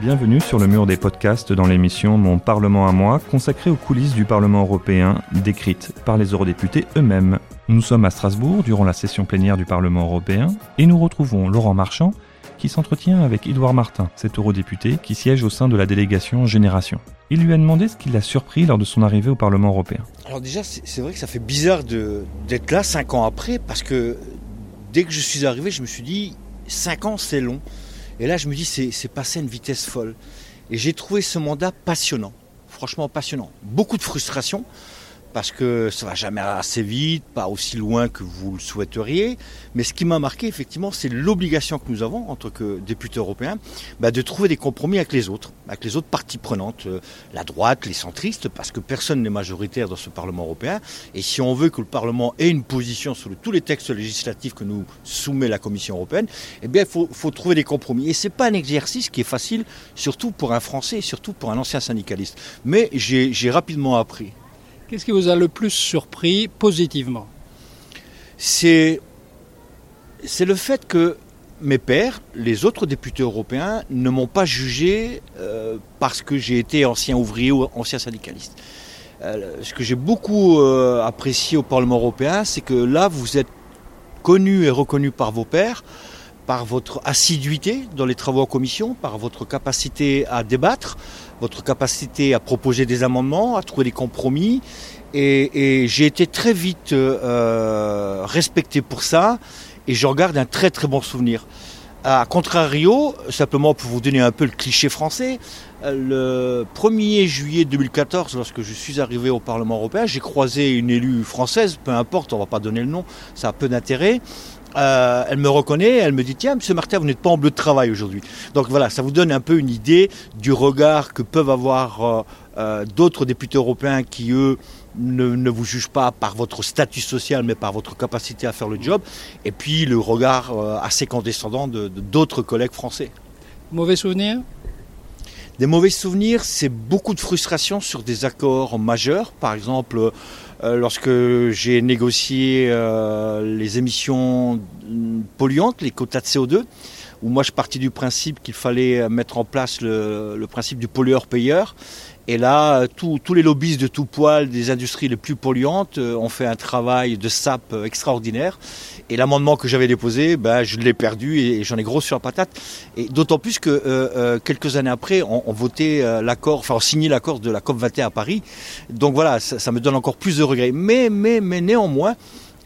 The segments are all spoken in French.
Bienvenue sur le mur des podcasts dans l'émission Mon Parlement à moi, consacrée aux coulisses du Parlement européen, décrites par les eurodéputés eux-mêmes. Nous sommes à Strasbourg durant la session plénière du Parlement européen et nous retrouvons Laurent Marchand qui s'entretient avec Édouard Martin, cet eurodéputé qui siège au sein de la délégation Génération. Il lui a demandé ce qui l'a surpris lors de son arrivée au Parlement européen. Alors déjà, c'est vrai que ça fait bizarre d'être là cinq ans après, parce que dès que je suis arrivé, je me suis dit, cinq ans c'est long. Et là, je me dis, c'est passé à une vitesse folle. Et j'ai trouvé ce mandat passionnant, franchement passionnant. Beaucoup de frustration, parce que ça va jamais assez vite, pas aussi loin que vous le souhaiteriez. Mais ce qui m'a marqué, effectivement, c'est l'obligation que nous avons, en tant que députés européens, bah, de trouver des compromis avec les autres, avec les autres parties prenantes, euh, la droite, les centristes, parce que personne n'est majoritaire dans ce Parlement européen. Et si on veut que le Parlement ait une position sur tous les textes législatifs que nous soumet la Commission européenne, eh bien, il faut, faut trouver des compromis. Et c'est pas un exercice qui est facile, surtout pour un Français surtout pour un ancien syndicaliste. Mais j'ai rapidement appris Qu'est-ce qui vous a le plus surpris positivement? C'est le fait que mes pères, les autres députés européens, ne m'ont pas jugé euh, parce que j'ai été ancien ouvrier ou ancien syndicaliste. Euh, ce que j'ai beaucoup euh, apprécié au Parlement européen, c'est que là, vous êtes connu et reconnu par vos pères, par votre assiduité dans les travaux en commission, par votre capacité à débattre, votre capacité à proposer des amendements, à trouver des compromis. Et, j'ai été très vite euh, respecté pour ça et j'en garde un très très bon souvenir. À contrario, simplement pour vous donner un peu le cliché français, le 1er juillet 2014, lorsque je suis arrivé au Parlement européen, j'ai croisé une élue française, peu importe, on ne va pas donner le nom, ça a peu d'intérêt, euh, elle me reconnaît, elle me dit tiens, Monsieur Martin, vous n'êtes pas en bleu de travail aujourd'hui. Donc voilà, ça vous donne un peu une idée du regard que peuvent avoir euh, euh, d'autres députés européens qui eux ne, vous jugent pas par votre statut social, mais par votre capacité à faire le job. Et puis le regard assez condescendant de d'autres collègues français. Mauvais souvenir Des mauvais souvenirs, c'est beaucoup de frustration sur des accords majeurs, par exemple euh, lorsque j'ai négocié euh, les émissions polluantes, les quotas de CO2, où moi je partis du principe qu'il fallait mettre en place le principe du pollueur-payeur. Et là, tous les lobbyistes de tout poil des industries les plus polluantes euh, ont fait un travail de sape euh, extraordinaire. Et l'amendement que j'avais déposé, ben, je l'ai perdu et j'en ai gros sur la patate. Et d'autant plus que euh, quelques années après, on, votait l'accord, enfin on signé l'accord de la COP 21 à Paris. Donc voilà, ça, ça me donne encore plus de regrets. Mais néanmoins,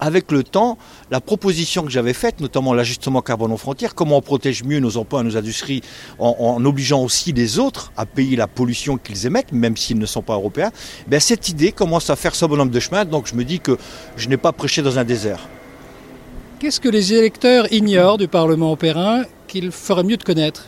avec le temps, la proposition que j'avais faite, notamment l'ajustement carbone aux frontières, comment on protège mieux nos emplois et nos industries en, obligeant aussi les autres à payer la pollution qu'ils émettent, même s'ils ne sont pas européens, ben cette idée commence à faire son bonhomme de chemin, donc je me dis que je n'ai pas prêché dans un désert. Qu'est-ce que les électeurs ignorent du Parlement européen qu'il ferait mieux de connaître?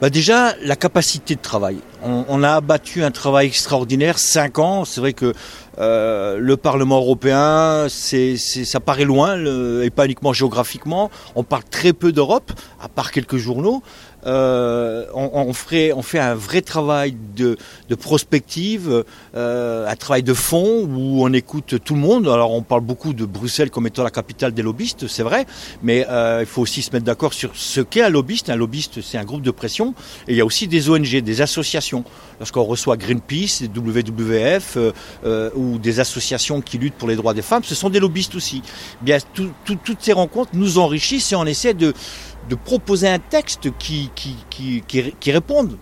Bah déjà, la capacité de travail. On, a abattu un travail extraordinaire, cinq ans. C'est vrai que euh, le Parlement européen, ça paraît loin, et pas uniquement géographiquement. On parle très peu d'Europe, à part quelques journaux. Euh, on, fait un vrai travail de, prospective, euh, un travail de fond où on écoute tout le monde. Alors on parle beaucoup de Bruxelles comme étant la capitale des lobbyistes, c'est vrai, mais il faut aussi se mettre d'accord sur ce qu'est un lobbyiste. Un lobbyiste, c'est un groupe de pression, et il y a aussi des ONG, des associations. Lorsqu'on reçoit Greenpeace, WWF ou des associations qui luttent pour les droits des femmes, ce sont des lobbyistes aussi. Bien, toutes ces rencontres nous enrichissent et on essaie de de proposer un texte qui, qui, qui, qui, réponde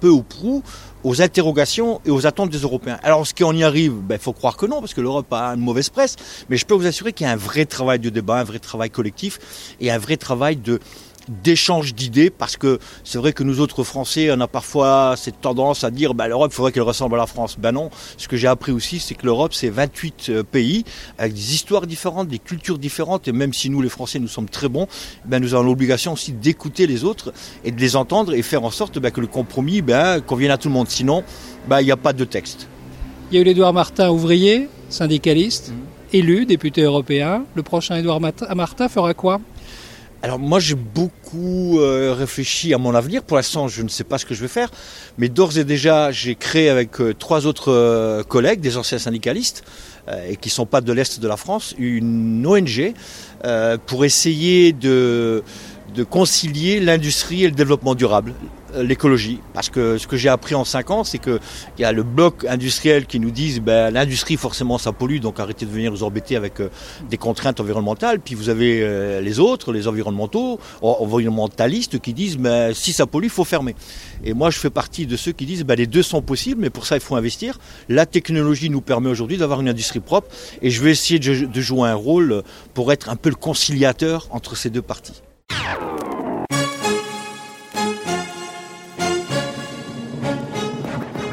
peu ou prou aux interrogations et aux attentes des Européens. Alors, ce qu'on y arrive, il ben, faut croire que non, parce que l'Europe a une mauvaise presse, mais je peux vous assurer qu'il y a un vrai travail de débat, un vrai travail collectif et un vrai travail de, d'échange d'idées parce que c'est vrai que nous autres Français, on a parfois cette tendance à dire bah, l'Europe, il faudrait qu'elle ressemble à la France. Ben non, ce que j'ai appris aussi, c'est que l'Europe, c'est 28 euh, pays avec des histoires différentes, des cultures différentes et même si nous, les Français, nous sommes très bons, ben, nous avons l'obligation aussi d'écouter les autres et de les entendre et faire en sorte ben, que le compromis ben, convienne à tout le monde. Sinon, ben, il n'y a pas de texte. Il y a eu l'Édouard Martin, ouvrier, syndicaliste, mmh. élu, député européen. Le prochain Édouard Martin fera quoi? Alors moi j'ai beaucoup euh, réfléchi à mon avenir. Pour l'instant je ne sais pas ce que je vais faire, mais d'ores et déjà j'ai créé avec euh, trois autres euh, collègues, des anciens syndicalistes, et qui sont pas de l'est de la France, une ONG pour essayer de concilier l'industrie et le développement durable. Euh, l'écologie. Parce que ce que j'ai appris en 5 ans, c'est qu'il y a le bloc industriel qui nous dit ben, l'industrie forcément ça pollue, donc arrêtez de venir vous embêter avec euh, des contraintes environnementales. Puis vous avez euh, les autres, les environnementaux, environnementalistes qui disent ben, si ça pollue, il faut fermer. Et moi je fais partie de ceux qui disent ben, les deux sont possibles, mais pour ça il faut investir. La technologie nous permet aujourd'hui d'avoir une industrie propre et je vais essayer de jouer un rôle pour être un peu le conciliateur entre ces deux parties.